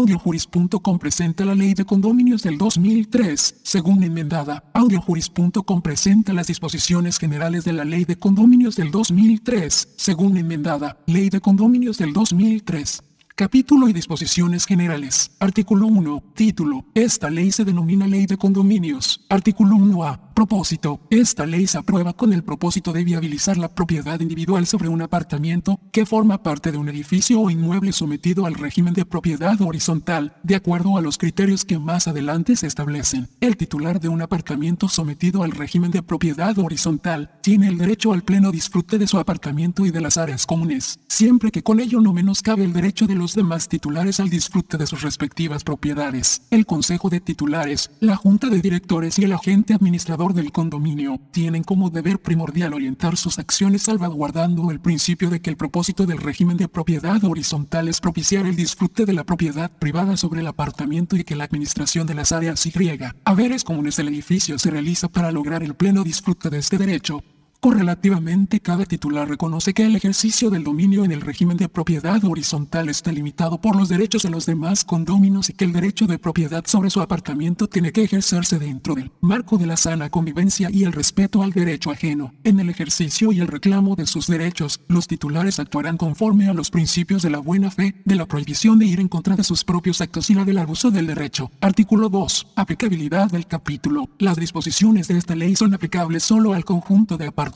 Audiojuris.com presenta la ley de condominios del 2003, según enmendada. Audiojuris.com presenta las disposiciones generales de la ley de condominios del 2003, según enmendada. Ley de condominios del 2003. Capítulo y disposiciones generales. Artículo 1. Título. Esta ley se denomina Ley de Condominios. Artículo 1A. Propósito. Esta ley se aprueba con el propósito de viabilizar la propiedad individual sobre un apartamento que forma parte de un edificio o inmueble sometido al régimen de propiedad horizontal, de acuerdo a los criterios que más adelante se establecen. El titular de un apartamento sometido al régimen de propiedad horizontal tiene el derecho al pleno disfrute de su apartamento y de las áreas comunes, siempre que con ello no menoscabe el derecho de los demás titulares al disfrute de sus respectivas propiedades. El Consejo de Titulares, la Junta de Directores y el agente administrador del condominio, tienen como deber primordial orientar sus acciones salvaguardando el principio de que el propósito del régimen de propiedad horizontal es propiciar el disfrute de la propiedad privada sobre el apartamento y que la administración de las áreas Y, haberes comunes del edificio se realiza para lograr el pleno disfrute de este derecho, Correlativamente, cada titular reconoce que el ejercicio del dominio en el régimen de propiedad horizontal está limitado por los derechos de los demás condóminos y que el derecho de propiedad sobre su apartamento tiene que ejercerse dentro del marco de la sana convivencia y el respeto al derecho ajeno. En el ejercicio y el reclamo de sus derechos, los titulares actuarán conforme a los principios de la buena fe, de la prohibición de ir en contra de sus propios actos y la del abuso del derecho. Artículo 2. Aplicabilidad del capítulo. Las disposiciones de esta ley son aplicables solo al conjunto de apartamentos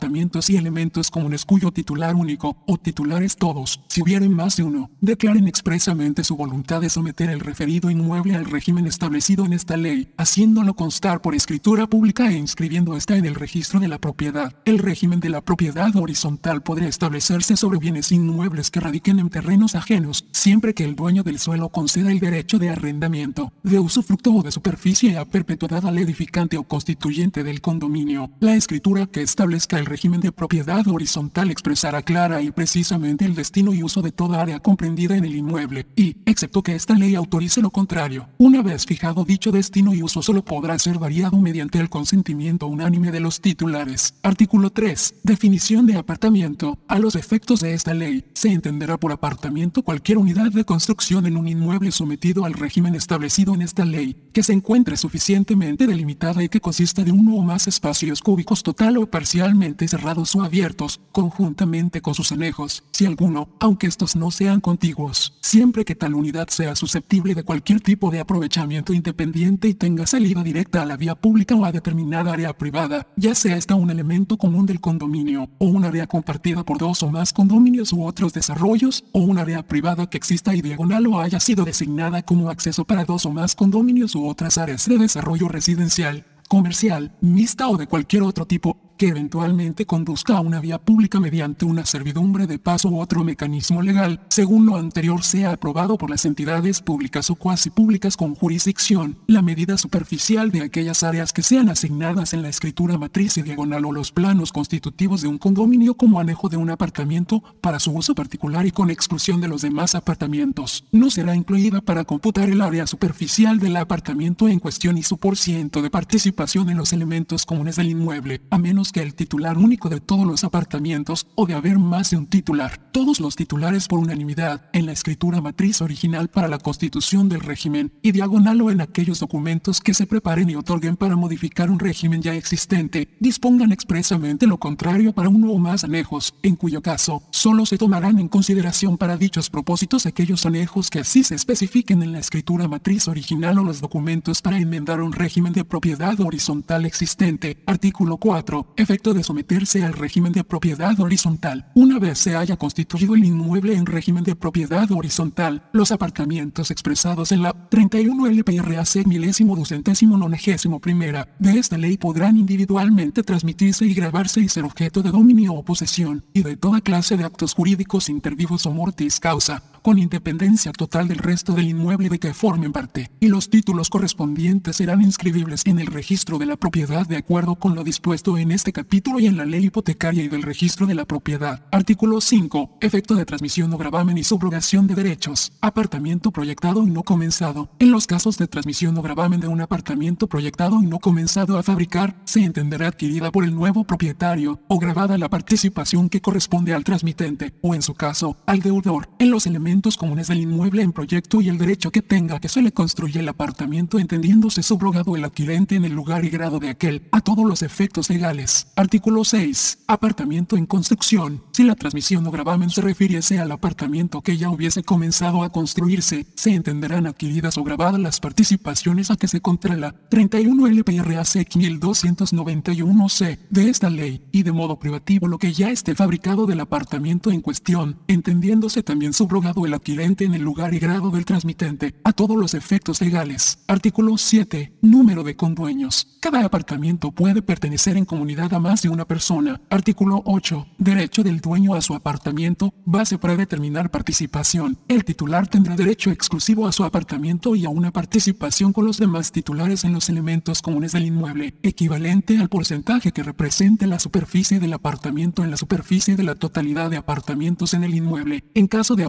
y elementos comunes cuyo titular único o titulares todos, si hubieren más de uno, declaren expresamente su voluntad de someter el referido inmueble al régimen establecido en esta ley, haciéndolo constar por escritura pública e inscribiendo esta en el registro de la propiedad. El régimen de la propiedad horizontal podrá establecerse sobre bienes inmuebles que radiquen en terrenos ajenos, siempre que el dueño del suelo conceda el derecho de arrendamiento, de usufructo o de superficie a perpetuidad al edificante o constituyente del condominio. La escritura que establezca el el régimen de propiedad horizontal expresará clara y precisamente el destino y uso de toda área comprendida en el inmueble, y, excepto que esta ley autorice lo contrario, una vez fijado dicho destino y uso solo podrá ser variado mediante el consentimiento unánime de los titulares. Artículo 3. Definición de apartamento. A los efectos de esta ley, se entenderá por apartamento cualquier unidad de construcción en un inmueble sometido al régimen establecido en esta ley, que se encuentre suficientemente delimitada y que consista de uno o más espacios cúbicos total o parcialmente cerrados o abiertos, conjuntamente con sus anejos, si alguno, aunque estos no sean contiguos, siempre que tal unidad sea susceptible de cualquier tipo de aprovechamiento independiente y tenga salida directa a la vía pública o a determinada área privada, ya sea esta un elemento común del condominio, o un área compartida por dos o más condominios u otros desarrollos, o un área privada que exista y diagonal o haya sido designada como acceso para dos o más condominios u otras áreas de desarrollo residencial, comercial, mixta o de cualquier otro tipo, que eventualmente conduzca a una vía pública mediante una servidumbre de paso u otro mecanismo legal, según lo anterior sea aprobado por las entidades públicas o cuasi públicas con jurisdicción, la medida superficial de aquellas áreas que sean asignadas en la escritura matriz y diagonal o los planos constitutivos de un condominio como anejo de un apartamento para su uso particular y con exclusión de los demás apartamentos, no será incluida para computar el área superficial del apartamento en cuestión y su porciento de participación en los elementos comunes del inmueble, a menos que el titular único de todos los apartamentos o de haber más de un titular. Todos los titulares por unanimidad en la escritura matriz original para la constitución del régimen y diagonal o en aquellos documentos que se preparen y otorguen para modificar un régimen ya existente, dispongan expresamente lo contrario para uno o más anejos, en cuyo caso solo se tomarán en consideración para dichos propósitos aquellos anejos que así se especifiquen en la escritura matriz original o los documentos para enmendar un régimen de propiedad horizontal existente. Artículo 4 efecto de someterse al régimen de propiedad horizontal. Una vez se haya constituido el inmueble en régimen de propiedad horizontal, los aparcamientos expresados en la 31 LPRAC milésimo ducentésimo nonagésimo primera de esta ley podrán individualmente transmitirse y grabarse y ser objeto de dominio o posesión, y de toda clase de actos jurídicos intervivos o mortis causa, con independencia total del resto del inmueble de que formen parte, y los títulos correspondientes serán inscribibles en el registro de la propiedad de acuerdo con lo dispuesto en este capítulo y en la ley hipotecaria y del registro de la propiedad. Artículo 5. Efecto de transmisión o gravamen y subrogación de derechos. Apartamiento proyectado y no comenzado. En los casos de transmisión o gravamen de un apartamiento proyectado y no comenzado a fabricar, se entenderá adquirida por el nuevo propietario o grabada la participación que corresponde al transmitente, o en su caso, al deudor, en los elementos comunes del inmueble en proyecto y el derecho que tenga que se le construya el apartamento entendiéndose subrogado el adquirente en el lugar y grado de aquel, a todos los efectos legales. Artículo 6. Apartamento en construcción. Si la transmisión o gravamen se refiriese al apartamento que ya hubiese comenzado a construirse, se entenderán adquiridas o grabadas las participaciones a que se controla 31 LPRAC 1291C de esta ley, y de modo privativo lo que ya esté fabricado del apartamento en cuestión, entendiéndose también subrogado el adquirente en el lugar y grado del transmitente, a todos los efectos legales. Artículo 7. Número de condueños. Cada apartamento puede pertenecer en comunidad a más de una persona. Artículo 8. Derecho del dueño a su apartamento, base para determinar participación. El titular tendrá derecho exclusivo a su apartamento y a una participación con los demás titulares en los elementos comunes del inmueble, equivalente al porcentaje que represente la superficie del apartamento en la superficie de la totalidad de apartamentos en el inmueble. En caso de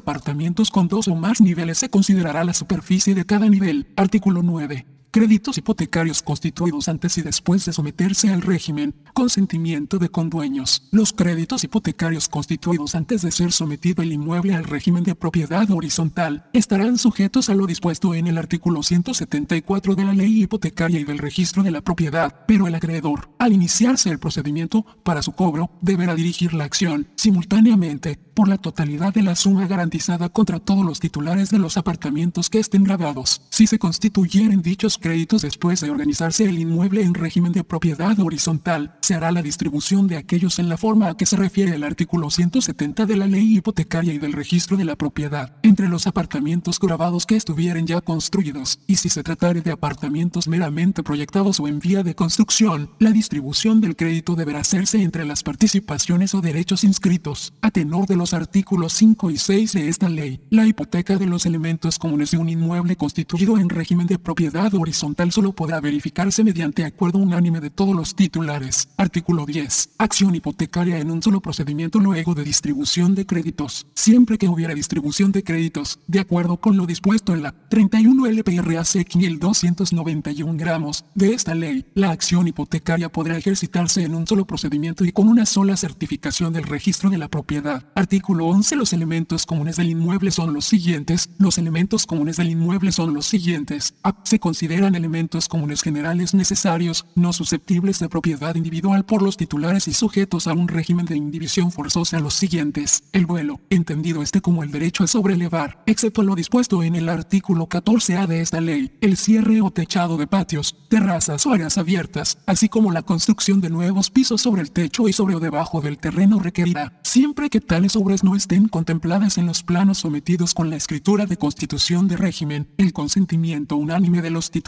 con dos o más niveles se considerará la superficie de cada nivel. Artículo 9 créditos hipotecarios constituidos antes y después de someterse al régimen, consentimiento de condueños. Los créditos hipotecarios constituidos antes de ser sometido el inmueble al régimen de propiedad horizontal estarán sujetos a lo dispuesto en el artículo 174 de la ley hipotecaria y del registro de la propiedad, pero el acreedor, al iniciarse el procedimiento para su cobro, deberá dirigir la acción simultáneamente por la totalidad de la suma garantizada contra todos los titulares de los apartamentos que estén grabados. Si se constituyeren dichos créditos después de organizarse el inmueble en régimen de propiedad horizontal, se hará la distribución de aquellos en la forma a que se refiere el artículo 170 de la ley hipotecaria y del registro de la propiedad, entre los apartamentos grabados que estuvieren ya construidos, y si se tratare de apartamentos meramente proyectados o en vía de construcción, la distribución del crédito deberá hacerse entre las participaciones o derechos inscritos, a tenor de los artículos 5 y 6 de esta ley. La hipoteca de los elementos comunes de un inmueble constituido en régimen de propiedad horizontal horizontal solo podrá verificarse mediante acuerdo unánime de todos los titulares. Artículo 10. Acción hipotecaria en un solo procedimiento luego de distribución de créditos. Siempre que hubiera distribución de créditos, de acuerdo con lo dispuesto en la 31 LPRAC 1291 gramos de esta ley, la acción hipotecaria podrá ejercitarse en un solo procedimiento y con una sola certificación del registro de la propiedad. Artículo 11. Los elementos comunes del inmueble son los siguientes. Los elementos comunes del inmueble son los siguientes. Se considera elementos comunes generales necesarios, no susceptibles de propiedad individual por los titulares y sujetos a un régimen de indivisión forzosa los siguientes. El vuelo, entendido este como el derecho a sobrelevar, excepto lo dispuesto en el artículo 14A de esta ley, el cierre o techado de patios, terrazas o áreas abiertas, así como la construcción de nuevos pisos sobre el techo y sobre o debajo del terreno requerirá, siempre que tales obras no estén contempladas en los planos sometidos con la escritura de constitución de régimen, el consentimiento unánime de los titulares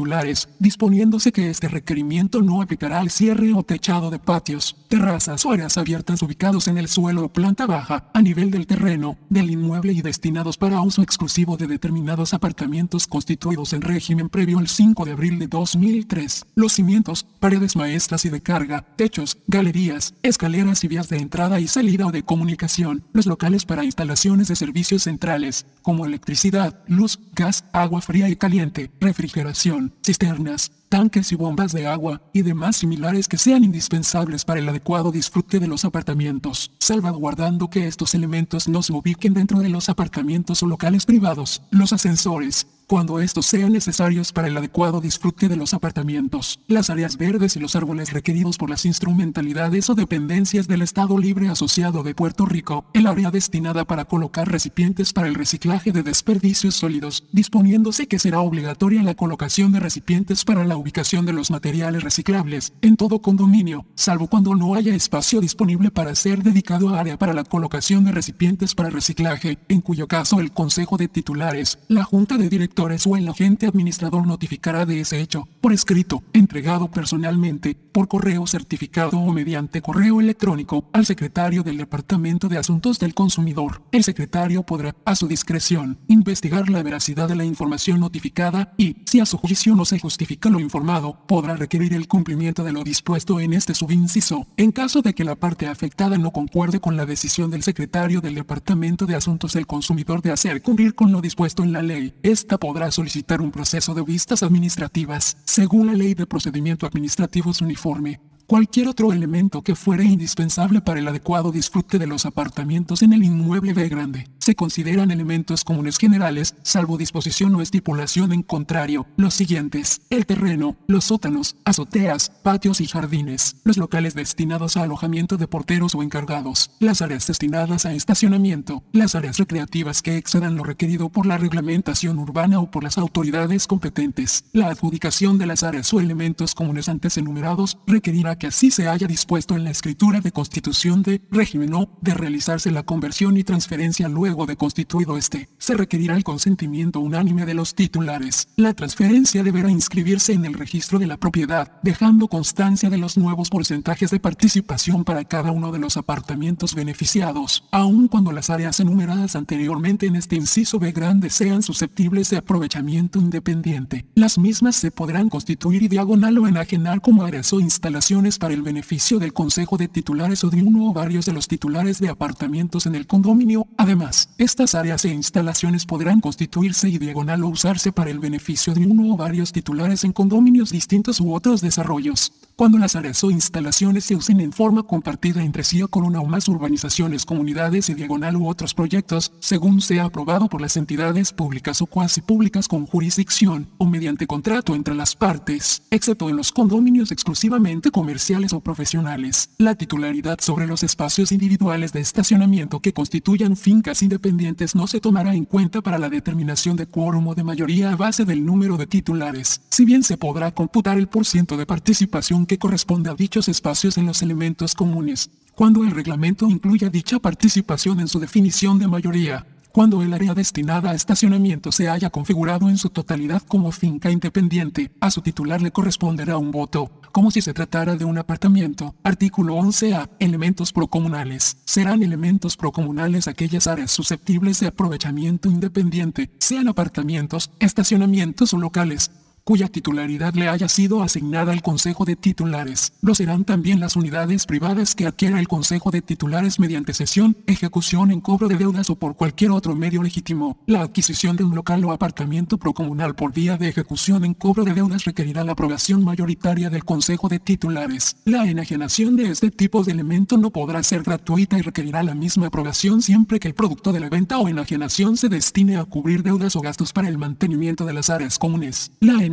disponiéndose que este requerimiento no aplicará al cierre o techado de patios, terrazas o áreas abiertas ubicados en el suelo o planta baja, a nivel del terreno, del inmueble y destinados para uso exclusivo de determinados apartamentos constituidos en régimen previo al 5 de abril de 2003. Los cimientos, paredes maestras y de carga, techos, galerías, escaleras y vías de entrada y salida o de comunicación, los locales para instalaciones de servicios centrales, como electricidad, luz, gas, agua fría y caliente, refrigeración, cisternas, tanques y bombas de agua, y demás similares que sean indispensables para el adecuado disfrute de los apartamentos, salvaguardando que estos elementos no se ubiquen dentro de los apartamentos o locales privados, los ascensores, cuando estos sean necesarios para el adecuado disfrute de los apartamentos, las áreas verdes y los árboles requeridos por las instrumentalidades o dependencias del Estado Libre Asociado de Puerto Rico, el área destinada para colocar recipientes para el reciclaje de desperdicios sólidos, disponiéndose que será obligatoria la colocación de recipientes para la ubicación de los materiales reciclables en todo condominio, salvo cuando no haya espacio disponible para ser dedicado a área para la colocación de recipientes para reciclaje, en cuyo caso el Consejo de Titulares, la Junta de Directores o el agente administrador notificará de ese hecho, por escrito, entregado personalmente, por correo certificado o mediante correo electrónico, al secretario del Departamento de Asuntos del Consumidor. El secretario podrá, a su discreción, investigar la veracidad de la información notificada y, si a su juicio no se justifica lo informado, podrá requerir el cumplimiento de lo dispuesto en este subinciso. En caso de que la parte afectada no concuerde con la decisión del secretario del Departamento de Asuntos del Consumidor de hacer cumplir con lo dispuesto en la ley, esta podrá solicitar un proceso de vistas administrativas, según la Ley de Procedimiento Administrativos Uniforme cualquier otro elemento que fuere indispensable para el adecuado disfrute de los apartamentos en el inmueble B grande. Se consideran elementos comunes generales, salvo disposición o estipulación en contrario, los siguientes, el terreno, los sótanos, azoteas, patios y jardines, los locales destinados a alojamiento de porteros o encargados, las áreas destinadas a estacionamiento, las áreas recreativas que excedan lo requerido por la reglamentación urbana o por las autoridades competentes. La adjudicación de las áreas o elementos comunes antes enumerados requerirá que así se haya dispuesto en la escritura de constitución de régimen o de realizarse la conversión y transferencia luego de constituido este, se requerirá el consentimiento unánime de los titulares. La transferencia deberá inscribirse en el registro de la propiedad, dejando constancia de los nuevos porcentajes de participación para cada uno de los apartamentos beneficiados, aun cuando las áreas enumeradas anteriormente en este inciso B grande sean susceptibles de aprovechamiento independiente. Las mismas se podrán constituir y diagonal o enajenar como áreas o instalaciones para el beneficio del Consejo de Titulares o de uno o varios de los titulares de apartamentos en el condominio. Además, estas áreas e instalaciones podrán constituirse y diagonal o usarse para el beneficio de uno o varios titulares en condominios distintos u otros desarrollos. Cuando las áreas o instalaciones se usen en forma compartida entre sí o con una o más urbanizaciones, comunidades y diagonal u otros proyectos, según sea aprobado por las entidades públicas o cuasi públicas con jurisdicción o mediante contrato entre las partes, excepto en los condominios exclusivamente comerciales o profesionales. La titularidad sobre los espacios individuales de estacionamiento que constituyan fincas independientes no se tomará en cuenta para la determinación de quórum o de mayoría a base del número de titulares, si bien se podrá computar el porciento de participación que corresponde a dichos espacios en los elementos comunes, cuando el reglamento incluya dicha participación en su definición de mayoría. Cuando el área destinada a estacionamiento se haya configurado en su totalidad como finca independiente, a su titular le corresponderá un voto, como si se tratara de un apartamento. Artículo 11a. Elementos procomunales. Serán elementos procomunales aquellas áreas susceptibles de aprovechamiento independiente, sean apartamentos, estacionamientos o locales, cuya titularidad le haya sido asignada al Consejo de Titulares. Lo serán también las unidades privadas que adquiera el Consejo de Titulares mediante cesión, ejecución en cobro de deudas o por cualquier otro medio legítimo. La adquisición de un local o apartamento procomunal por vía de ejecución en cobro de deudas requerirá la aprobación mayoritaria del Consejo de Titulares. La enajenación de este tipo de elemento no podrá ser gratuita y requerirá la misma aprobación siempre que el producto de la venta o enajenación se destine a cubrir deudas o gastos para el mantenimiento de las áreas comunes. La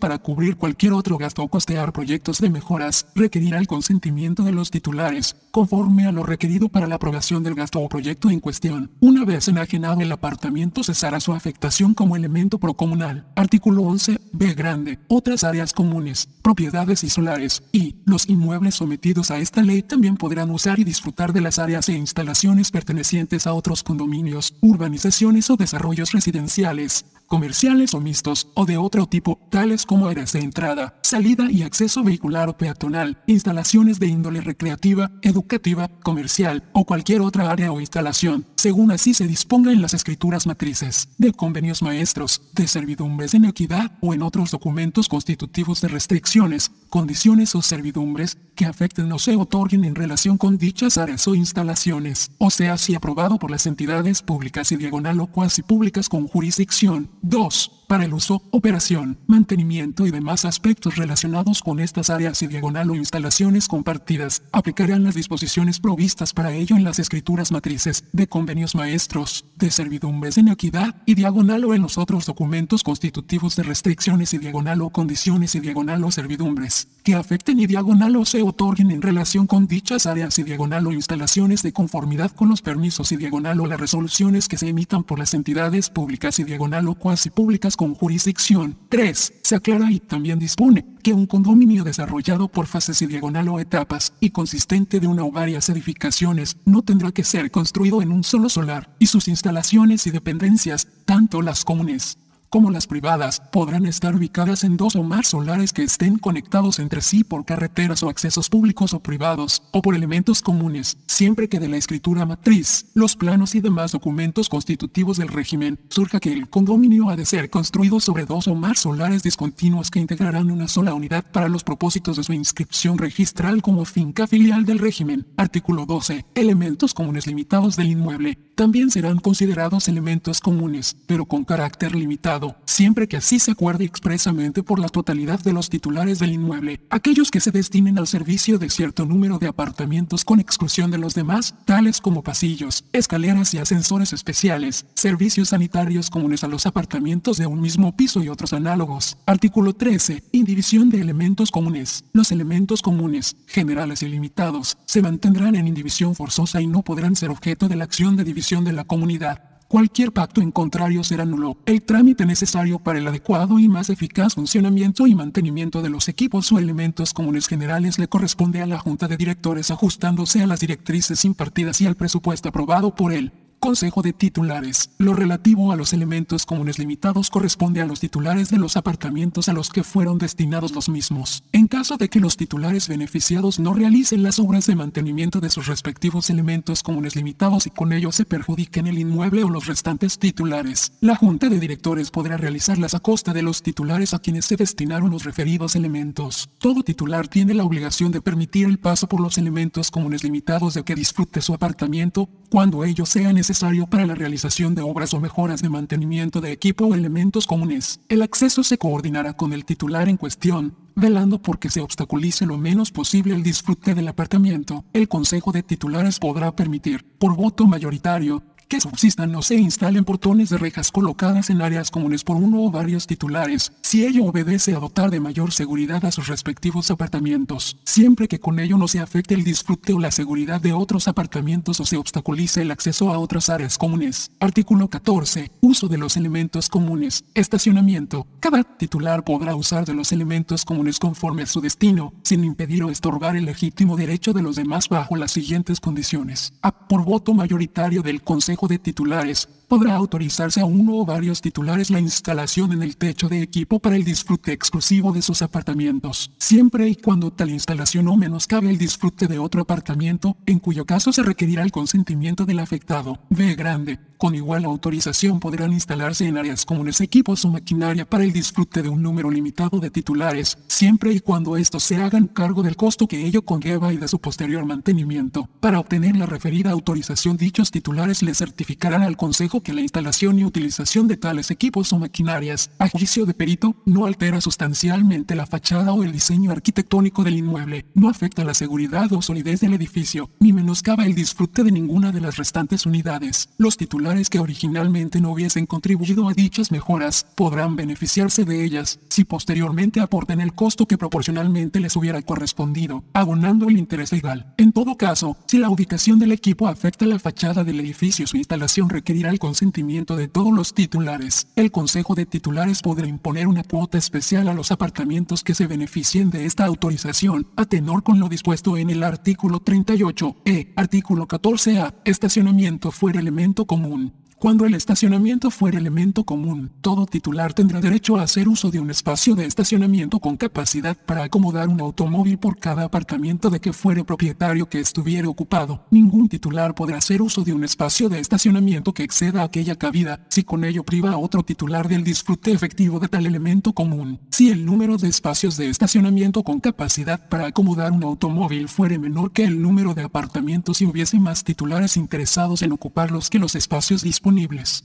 para cubrir cualquier otro gasto o costear proyectos de mejoras requerirá el consentimiento de los titulares, conforme a lo requerido para la aprobación del gasto o proyecto en cuestión. Una vez enajenado el apartamento cesará su afectación como elemento procomunal. Artículo 11, B grande. Otras áreas comunes, propiedades y solares, y los inmuebles sometidos a esta ley también podrán usar y disfrutar de las áreas e instalaciones pertenecientes a otros condominios, urbanizaciones o desarrollos residenciales, comerciales o mixtos, o de otro tipo, tales como áreas de entrada, salida y acceso vehicular o peatonal, instalaciones de índole recreativa, educativa, comercial o cualquier otra área o instalación, según así se disponga en las escrituras matrices, de convenios maestros, de servidumbres en equidad o en otros documentos constitutivos de restricciones, condiciones o servidumbres que afecten o se otorguen en relación con dichas áreas o instalaciones, o sea si aprobado por las entidades públicas y diagonal o cuasi públicas con jurisdicción. 2 para el uso, operación, mantenimiento y demás aspectos relacionados con estas áreas y diagonal o instalaciones compartidas, aplicarán las disposiciones provistas para ello en las escrituras matrices de convenios maestros, de servidumbres en equidad y diagonal o en los otros documentos constitutivos de restricciones y diagonal o condiciones y diagonal o servidumbres, que afecten y diagonal o se otorguen en relación con dichas áreas y diagonal o instalaciones de conformidad con los permisos y diagonal o las resoluciones que se emitan por las entidades públicas y diagonal o cuasi públicas con jurisdicción. 3. Se aclara y también dispone que un condominio desarrollado por fases y diagonal o etapas y consistente de una o varias edificaciones no tendrá que ser construido en un solo solar y sus instalaciones y dependencias, tanto las comunes como las privadas, podrán estar ubicadas en dos o más solares que estén conectados entre sí por carreteras o accesos públicos o privados, o por elementos comunes, siempre que de la escritura matriz, los planos y demás documentos constitutivos del régimen, surja que el condominio ha de ser construido sobre dos o más solares discontinuos que integrarán una sola unidad para los propósitos de su inscripción registral como finca filial del régimen. Artículo 12. Elementos comunes limitados del inmueble también serán considerados elementos comunes, pero con carácter limitado siempre que así se acuerde expresamente por la totalidad de los titulares del inmueble, aquellos que se destinen al servicio de cierto número de apartamentos con exclusión de los demás, tales como pasillos, escaleras y ascensores especiales, servicios sanitarios comunes a los apartamentos de un mismo piso y otros análogos. Artículo 13. Indivisión de elementos comunes. Los elementos comunes, generales y limitados, se mantendrán en indivisión forzosa y no podrán ser objeto de la acción de división de la comunidad. Cualquier pacto en contrario será nulo. El trámite necesario para el adecuado y más eficaz funcionamiento y mantenimiento de los equipos o elementos comunes generales le corresponde a la Junta de Directores ajustándose a las directrices impartidas y al presupuesto aprobado por él. Consejo de Titulares. Lo relativo a los elementos comunes limitados corresponde a los titulares de los apartamentos a los que fueron destinados los mismos. En caso de que los titulares beneficiados no realicen las obras de mantenimiento de sus respectivos elementos comunes limitados y con ello se perjudiquen el inmueble o los restantes titulares, la Junta de Directores podrá realizarlas a costa de los titulares a quienes se destinaron los referidos elementos. Todo titular tiene la obligación de permitir el paso por los elementos comunes limitados de que disfrute su apartamiento cuando ello sea necesario para la realización de obras o mejoras de mantenimiento de equipo o elementos comunes. El acceso se coordinará con el titular en cuestión, velando porque se obstaculice lo menos posible el disfrute del apartamento. El Consejo de Titulares podrá permitir, por voto mayoritario, que subsistan o se instalen portones de rejas colocadas en áreas comunes por uno o varios titulares, si ello obedece a dotar de mayor seguridad a sus respectivos apartamentos, siempre que con ello no se afecte el disfrute o la seguridad de otros apartamentos o se obstaculice el acceso a otras áreas comunes. Artículo 14. Uso de los elementos comunes. Estacionamiento. Cada titular podrá usar de los elementos comunes conforme a su destino, sin impedir o estorbar el legítimo derecho de los demás bajo las siguientes condiciones. A. Por voto mayoritario del Consejo de Titulares, podrá autorizarse a uno o varios titulares la instalación en el techo de equipo para el disfrute exclusivo de sus apartamentos, siempre y cuando tal instalación no menoscabe el disfrute de otro apartamento, en cuyo caso se requerirá el consentimiento del afectado. B grande. Con igual autorización podrán instalarse en áreas comunes equipos o maquinaria para el disfrute de un número limitado de titulares, siempre y cuando estos se hagan cargo del costo que ello conlleva y de su posterior mantenimiento. Para obtener la referida autorización dichos titulares le certificarán al Consejo que la instalación y utilización de tales equipos o maquinarias, a juicio de perito, no altera sustancialmente la fachada o el diseño arquitectónico del inmueble, no afecta la seguridad o solidez del edificio, ni menoscaba el disfrute de ninguna de las restantes unidades. Los titulares que originalmente no hubiesen contribuido a dichas mejoras podrán beneficiarse de ellas si posteriormente aporten el costo que proporcionalmente les hubiera correspondido, abonando el interés legal. En todo caso, si la ubicación del equipo afecta la fachada del edificio, instalación requerirá el consentimiento de todos los titulares. El Consejo de Titulares podrá imponer una cuota especial a los apartamentos que se beneficien de esta autorización, a tenor con lo dispuesto en el artículo 38 e artículo 14a, estacionamiento fuera elemento común cuando el estacionamiento fuera elemento común, todo titular tendrá derecho a hacer uso de un espacio de estacionamiento con capacidad para acomodar un automóvil por cada apartamento de que fuere propietario que estuviera ocupado. Ningún titular podrá hacer uso de un espacio de estacionamiento que exceda aquella cabida, si con ello priva a otro titular del disfrute efectivo de tal elemento común. Si el número de espacios de estacionamiento con capacidad para acomodar un automóvil fuere menor que el número de apartamentos y hubiese más titulares interesados en ocuparlos que los espacios disponibles,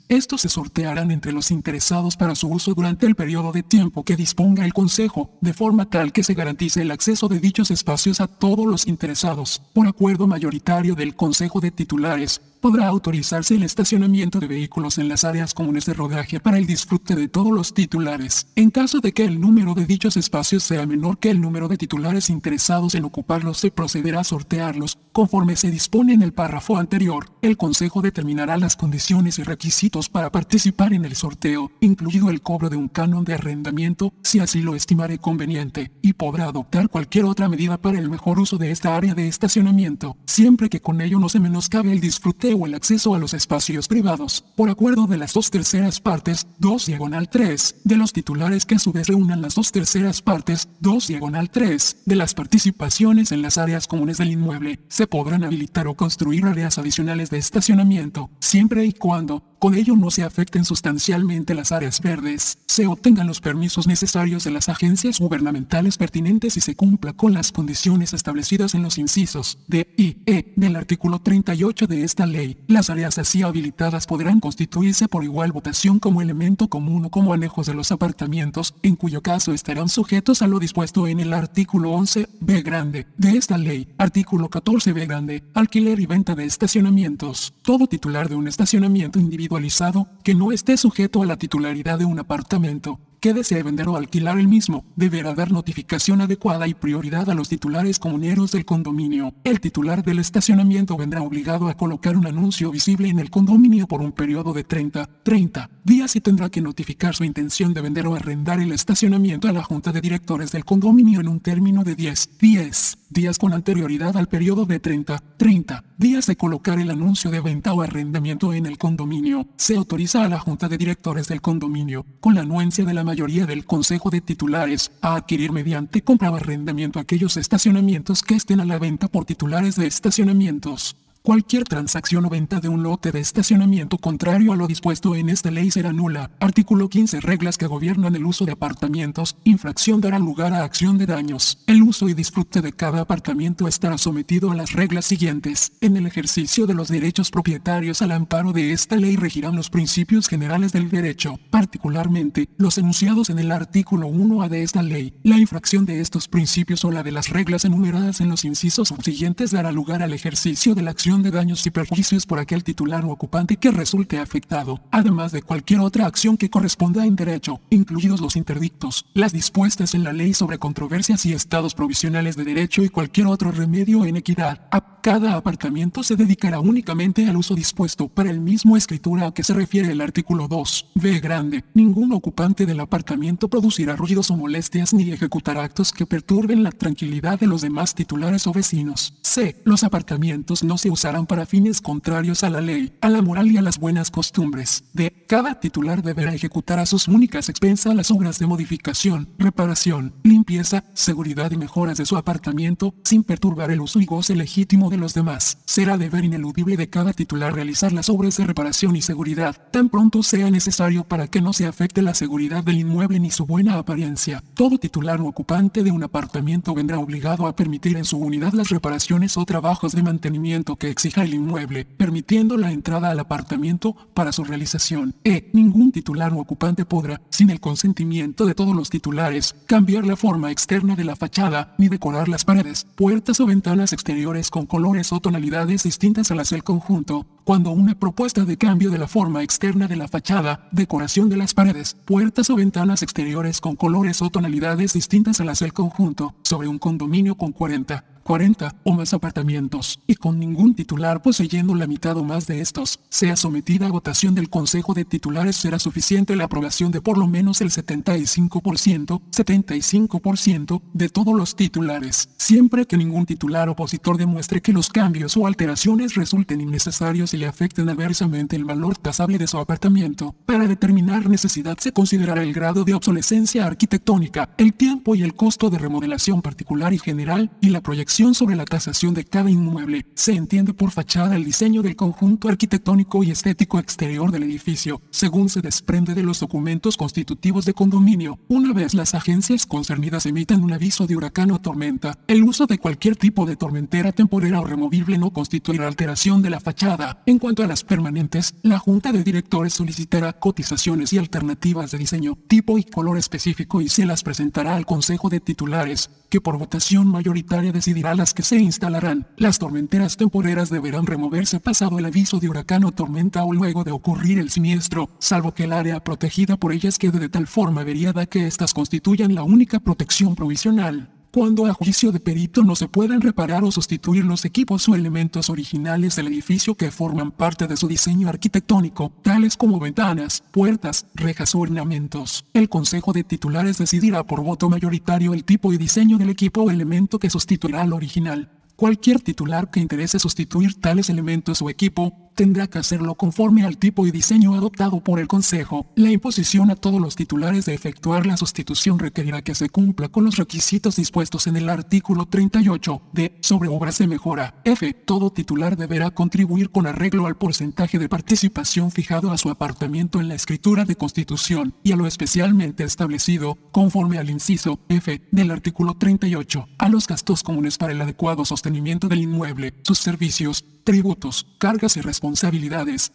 estos se sortearán entre los interesados para su uso durante el periodo de tiempo que disponga el Consejo, de forma tal que se garantice el acceso de dichos espacios a todos los interesados, por acuerdo mayoritario del Consejo de Titulares, podrá autorizarse el estacionamiento de vehículos en las áreas comunes de rodaje para el disfrute de todos los titulares. En caso de que el número de dichos espacios sea menor que el número de titulares interesados en ocuparlos, se procederá a sortearlos, conforme se dispone en el párrafo anterior. El Consejo determinará las condiciones y requisitos para participar en el sorteo, incluido el cobro de un canon de arrendamiento, si así lo estimare conveniente, y podrá adoptar cualquier otra medida para el mejor uso de esta área de estacionamiento, siempre que con ello no se menoscabe el disfrute o el acceso a los espacios privados, por acuerdo de las dos terceras partes, 2 diagonal 3, de los titulares que a su vez reúnan las dos terceras partes, 2 diagonal 3, de las participaciones en las áreas comunes del inmueble, se podrán habilitar o construir áreas adicionales de estacionamiento, siempre y cuando, trabajando con ello no se afecten sustancialmente las áreas verdes, se obtengan los permisos necesarios de las agencias gubernamentales pertinentes y se cumpla con las condiciones establecidas en los incisos D y E del artículo 38 de esta ley. Las áreas así habilitadas podrán constituirse por igual votación como elemento común o como anejos de los apartamentos, en cuyo caso estarán sujetos a lo dispuesto en el artículo 11 B grande de esta ley. Artículo 14 B grande. Alquiler y venta de estacionamientos. Todo titular de un estacionamiento individualizado que no esté sujeto a la titularidad de un apartamento que desee vender o alquilar el mismo, deberá dar notificación adecuada y prioridad a los titulares comuneros del condominio. El titular del estacionamiento vendrá obligado a colocar un anuncio visible en el condominio por un periodo de 30, 30 días y tendrá que notificar su intención de vender o arrendar el estacionamiento a la junta de directores del condominio en un término de 10, 10 días con anterioridad al periodo de 30, 30 días de colocar el anuncio de venta o arrendamiento en el condominio. Se autoriza a la junta de directores del condominio, con la anuencia de la mayoría del consejo de titulares, a adquirir mediante compra o arrendamiento aquellos estacionamientos que estén a la venta por titulares de estacionamientos. Cualquier transacción o venta de un lote de estacionamiento contrario a lo dispuesto en esta ley será nula. Artículo 15. Reglas que gobiernan el uso de apartamentos. Infracción dará lugar a acción de daños. El uso y disfrute de cada apartamento estará sometido a las reglas siguientes. En el ejercicio de los derechos propietarios al amparo de esta ley regirán los principios generales del derecho, particularmente los enunciados en el artículo 1A de esta ley. La infracción de estos principios o la de las reglas enumeradas en los incisos subsiguientes dará lugar al ejercicio de la acción de daños y perjuicios por aquel titular o ocupante que resulte afectado, además de cualquier otra acción que corresponda en derecho, incluidos los interdictos, las dispuestas en la ley sobre controversias y estados provisionales de derecho y cualquier otro remedio en equidad. Cada aparcamiento se dedicará únicamente al uso dispuesto para el mismo escritura a que se refiere el artículo 2. B grande. Ningún ocupante del apartamento producirá ruidos o molestias ni ejecutará actos que perturben la tranquilidad de los demás titulares o vecinos. C. Los apartamentos no se usarán para fines contrarios a la ley, a la moral y a las buenas costumbres. De cada titular deberá ejecutar a sus únicas expensas las obras de modificación, reparación, limpieza, seguridad y mejoras de su apartamento, sin perturbar el uso y goce legítimo de los demás. Será deber ineludible de cada titular realizar las obras de reparación y seguridad, tan pronto sea necesario para que no se afecte la seguridad del inmueble ni su buena apariencia. Todo titular o ocupante de un apartamento vendrá obligado a permitir en su unidad las reparaciones o trabajos de mantenimiento que exija el inmueble, permitiendo la entrada al apartamento para su realización. E. Ningún titular o ocupante podrá, sin el consentimiento de todos los titulares, cambiar la forma externa de la fachada, ni decorar las paredes, puertas o ventanas exteriores con colores o tonalidades distintas a las del conjunto, cuando una propuesta de cambio de la forma externa de la fachada, decoración de las paredes, puertas o ventanas exteriores con colores o tonalidades distintas a las del conjunto, sobre un condominio con 40, 40 o más apartamentos, y con ningún titular poseyendo la mitad o más de estos, sea sometida a votación del Consejo de Titulares será suficiente la aprobación de por lo menos el 75%, 75% de todos los titulares, siempre que ningún titular opositor demuestre que los cambios o alteraciones resulten innecesarios y le afecten adversamente el valor tasable de su apartamento. Para determinar necesidad se considerará el grado de obsolescencia arquitectónica, el tiempo y el costo de remodelación particular y general, y la proyección sobre la tasación de cada inmueble. Se entiende por fachada el diseño del conjunto arquitectónico y estético exterior del edificio, según se desprende de los documentos constitutivos de condominio. Una vez las agencias concernidas emitan un aviso de huracán o tormenta, el uso de cualquier tipo de tormentera temporera o removible no constituirá alteración de la fachada. En cuanto a las permanentes, la Junta de Directores solicitará cotizaciones y alternativas de diseño, tipo y color específico y se las presentará al Consejo de Titulares, que por votación mayoritaria decidirá las que se instalarán. Las tormenteras temporeras deberán removerse pasado el aviso de huracán o tormenta o luego de ocurrir el siniestro, salvo que el área protegida por ellas quede de tal forma averiada que éstas constituyan la única protección provisional cuando a juicio de perito no se puedan reparar o sustituir los equipos o elementos originales del edificio que forman parte de su diseño arquitectónico, tales como ventanas, puertas, rejas o ornamentos. El Consejo de Titulares decidirá por voto mayoritario el tipo y diseño del equipo o elemento que sustituirá al original. Cualquier titular que interese sustituir tales elementos o equipo tendrá que hacerlo conforme al tipo y diseño adoptado por el Consejo. La imposición a todos los titulares de efectuar la sustitución requerirá que se cumpla con los requisitos dispuestos en el artículo 38 de sobre obras de mejora. F. Todo titular deberá contribuir con arreglo al porcentaje de participación fijado a su apartamiento en la escritura de constitución y a lo especialmente establecido, conforme al inciso F del artículo 38, a los gastos comunes para el adecuado sostenimiento del inmueble, sus servicios, tributos, cargas y responsabilidades,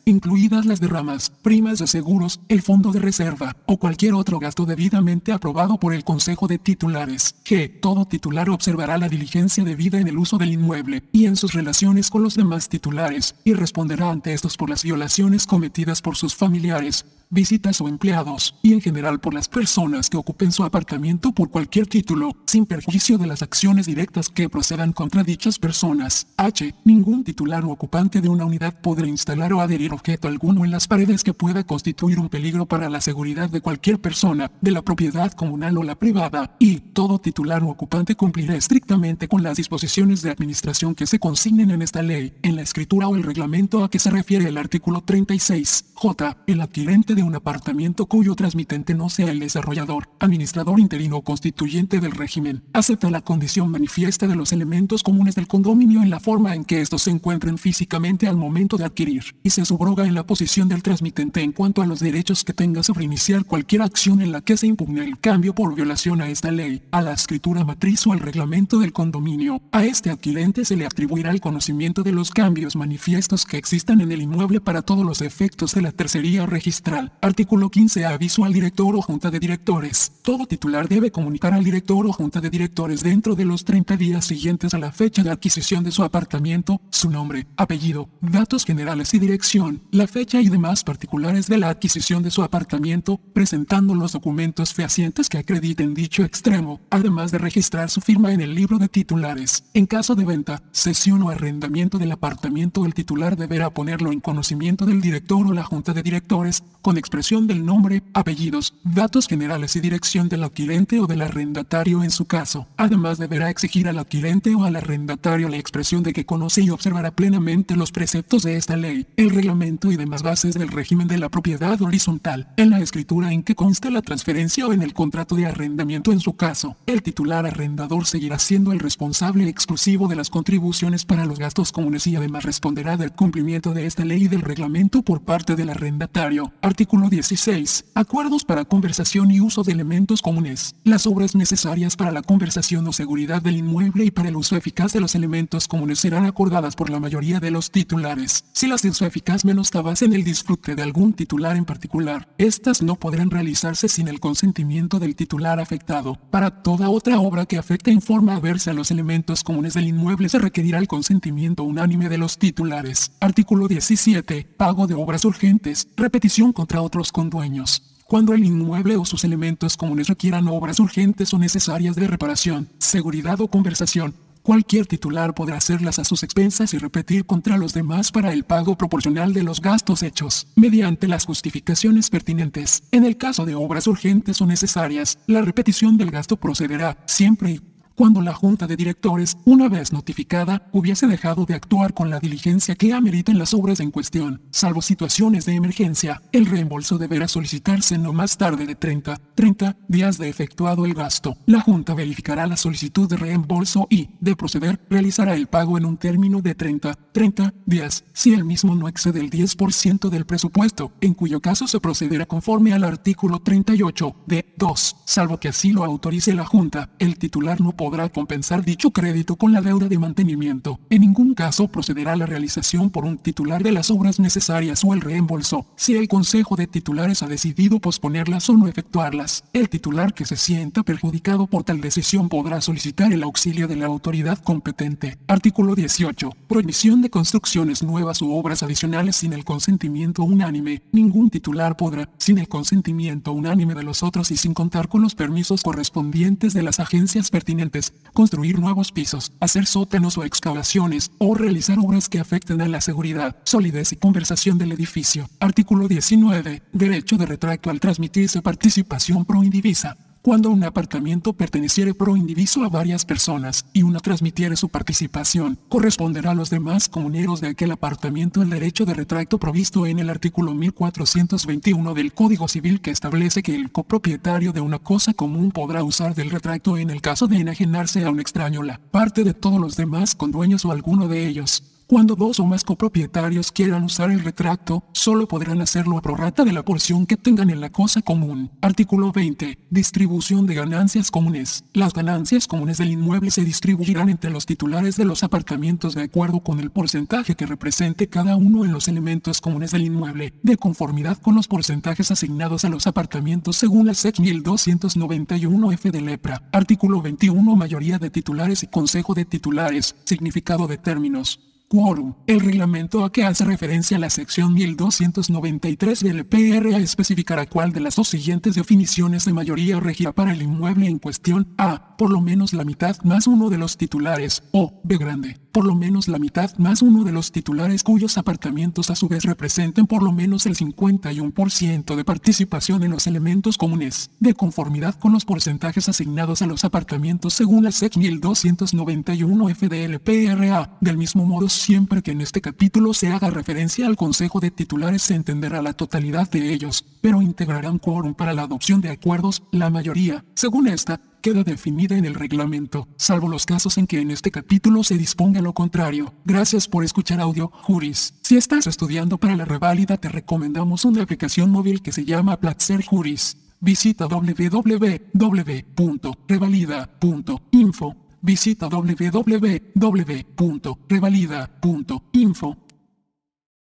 incluidas las derramas, primas de seguros, el fondo de reserva o cualquier otro gasto debidamente aprobado por el Consejo de Titulares. G. Todo titular observará la diligencia debida en el uso del inmueble y en sus relaciones con los demás titulares y responderá ante estos por las violaciones cometidas por sus familiares, visitas o empleados, y en general por las personas que ocupen su apartamento por cualquier título, sin perjuicio de las acciones directas que procedan contra dichas personas. H. Ningún titular o ocupante de una unidad podrá instalar o adherir objeto alguno en las paredes que pueda constituir un peligro para la seguridad de cualquier persona, de la propiedad comunal o la privada, y todo titular o ocupante cumplirá estrictamente con las disposiciones de administración que se consignen en esta ley, en la escritura o el reglamento a que se refiere el artículo 36. J. El adquirente de un apartamento cuyo transmitente no sea el desarrollador, administrador interino o constituyente del régimen, acepta la condición manifiesta de los elementos comunes del condominio en la forma en que estos se encuentren físicamente al momento de adquirir, y se subroga en la posición del transmitente en cuanto a los derechos que tenga sobre iniciar cualquier acción en la que se impugne el cambio por violación a esta ley, a la escritura matriz o al reglamento del condominio. A este adquirente se le atribuirá el conocimiento de los cambios manifiestos que existan en el inmueble para todos los efectos de la tercería registral Artículo 15. Aviso al director o junta de directores. Todo titular debe comunicar al director o junta de directores dentro de los 30 días siguientes a la fecha de adquisición de su apartamento, su nombre, apellido, datos generales y dirección, la fecha y demás particulares de la adquisición de su apartamento, presentando los documentos fehacientes que acrediten dicho extremo, además de registrar su firma en el libro de titulares. En caso de venta, cesión o arrendamiento del apartamento, el titular deberá ponerlo en conocimiento del director o la junta de directores, con expresión del nombre, apellidos, datos generales y dirección del adquirente o del arrendatario en su caso. Además deberá exigir al adquirente o al arrendatario la expresión de que conoce y observará plenamente los preceptos de esta ley, el reglamento y demás bases del régimen de la propiedad horizontal, en la escritura en que consta la transferencia o en el contrato de arrendamiento en su caso. El titular arrendador seguirá siendo el responsable exclusivo de las contribuciones para los gastos comunes y además responderá del cumplimiento de esta ley y del reglamento por parte del arrendatario. Artículo 16. Acuerdos para conversación y uso de elementos comunes. Las obras necesarias para la conversación o seguridad del inmueble y para el uso eficaz de los elementos comunes serán acordadas por la mayoría de los titulares. Si las de uso eficaz menostabas en el disfrute de algún titular en particular, estas no podrán realizarse sin el consentimiento del titular afectado. Para toda otra obra que afecte en forma adversa a los elementos comunes del inmueble se requerirá el consentimiento unánime de los titulares. Artículo 17. Pago de obras urgentes. Repetición con contra otros condueños. Cuando el inmueble o sus elementos comunes requieran obras urgentes o necesarias de reparación, seguridad o conversación, cualquier titular podrá hacerlas a sus expensas y repetir contra los demás para el pago proporcional de los gastos hechos, mediante las justificaciones pertinentes. En el caso de obras urgentes o necesarias, la repetición del gasto procederá siempre y cuando la junta de directores, una vez notificada, hubiese dejado de actuar con la diligencia que ameriten las obras en cuestión, salvo situaciones de emergencia, el reembolso deberá solicitarse no más tarde de 30, 30 días de efectuado el gasto. La junta verificará la solicitud de reembolso y, de proceder, realizará el pago en un término de 30, 30 días, si el mismo no excede el 10% del presupuesto, en cuyo caso se procederá conforme al artículo 38 de 2, salvo que así lo autorice la junta, el titular no podrá compensar dicho crédito con la deuda de mantenimiento. En ningún caso procederá la realización por un titular de las obras necesarias o el reembolso, si el Consejo de Titulares ha decidido posponerlas o no efectuarlas. El titular que se sienta perjudicado por tal decisión podrá solicitar el auxilio de la autoridad competente. Artículo 18. Prohibición de construcciones nuevas u obras adicionales sin el consentimiento unánime. Ningún titular podrá, sin el consentimiento unánime de los otros y sin contar con los permisos correspondientes de las agencias pertinentes, construir nuevos pisos, hacer sótanos o excavaciones, o realizar obras que afecten a la seguridad, solidez y conversación del edificio. Artículo 19. Derecho de retracto al transmitirse participación pro indivisa Cuando un apartamento perteneciere pro indiviso a varias personas y una transmitiere su participación, corresponderá a los demás comuneros de aquel apartamento el derecho de retracto provisto en el artículo 1421 del Código Civil que establece que el copropietario de una cosa común podrá usar del retracto en el caso de enajenarse a un extraño la parte de todos los demás con dueños o alguno de ellos. Cuando dos o más copropietarios quieran usar el retracto, solo podrán hacerlo a prorrata de la porción que tengan en la cosa común. Artículo 20. Distribución de ganancias comunes. Las ganancias comunes del inmueble se distribuirán entre los titulares de los apartamentos de acuerdo con el porcentaje que represente cada uno en los elementos comunes del inmueble, de conformidad con los porcentajes asignados a los apartamentos según la SEC 1291 F de Lepra. Artículo 21. Mayoría de titulares y consejo de titulares. Significado de términos. Quórum. El reglamento a que hace referencia la sección 1293 del PRA especificará cuál de las dos siguientes definiciones de mayoría regirá para el inmueble en cuestión. A. Por lo menos la mitad más uno de los titulares. O. B grande por lo menos la mitad más uno de los titulares cuyos apartamentos a su vez representen por lo menos el 51% de participación en los elementos comunes, de conformidad con los porcentajes asignados a los apartamentos según la SEC 1291 FDLPRA. Del mismo modo, siempre que en este capítulo se haga referencia al Consejo de Titulares se entenderá la totalidad de ellos, pero integrarán quórum para la adopción de acuerdos, la mayoría. Según esta, queda definida en el reglamento, salvo los casos en que en este capítulo se disponga lo contrario. Gracias por escuchar audio, Juris. Si estás estudiando para la reválida te recomendamos una aplicación móvil que se llama Platzer Juris. Visita www.revalida.info. Visita www.revalida.info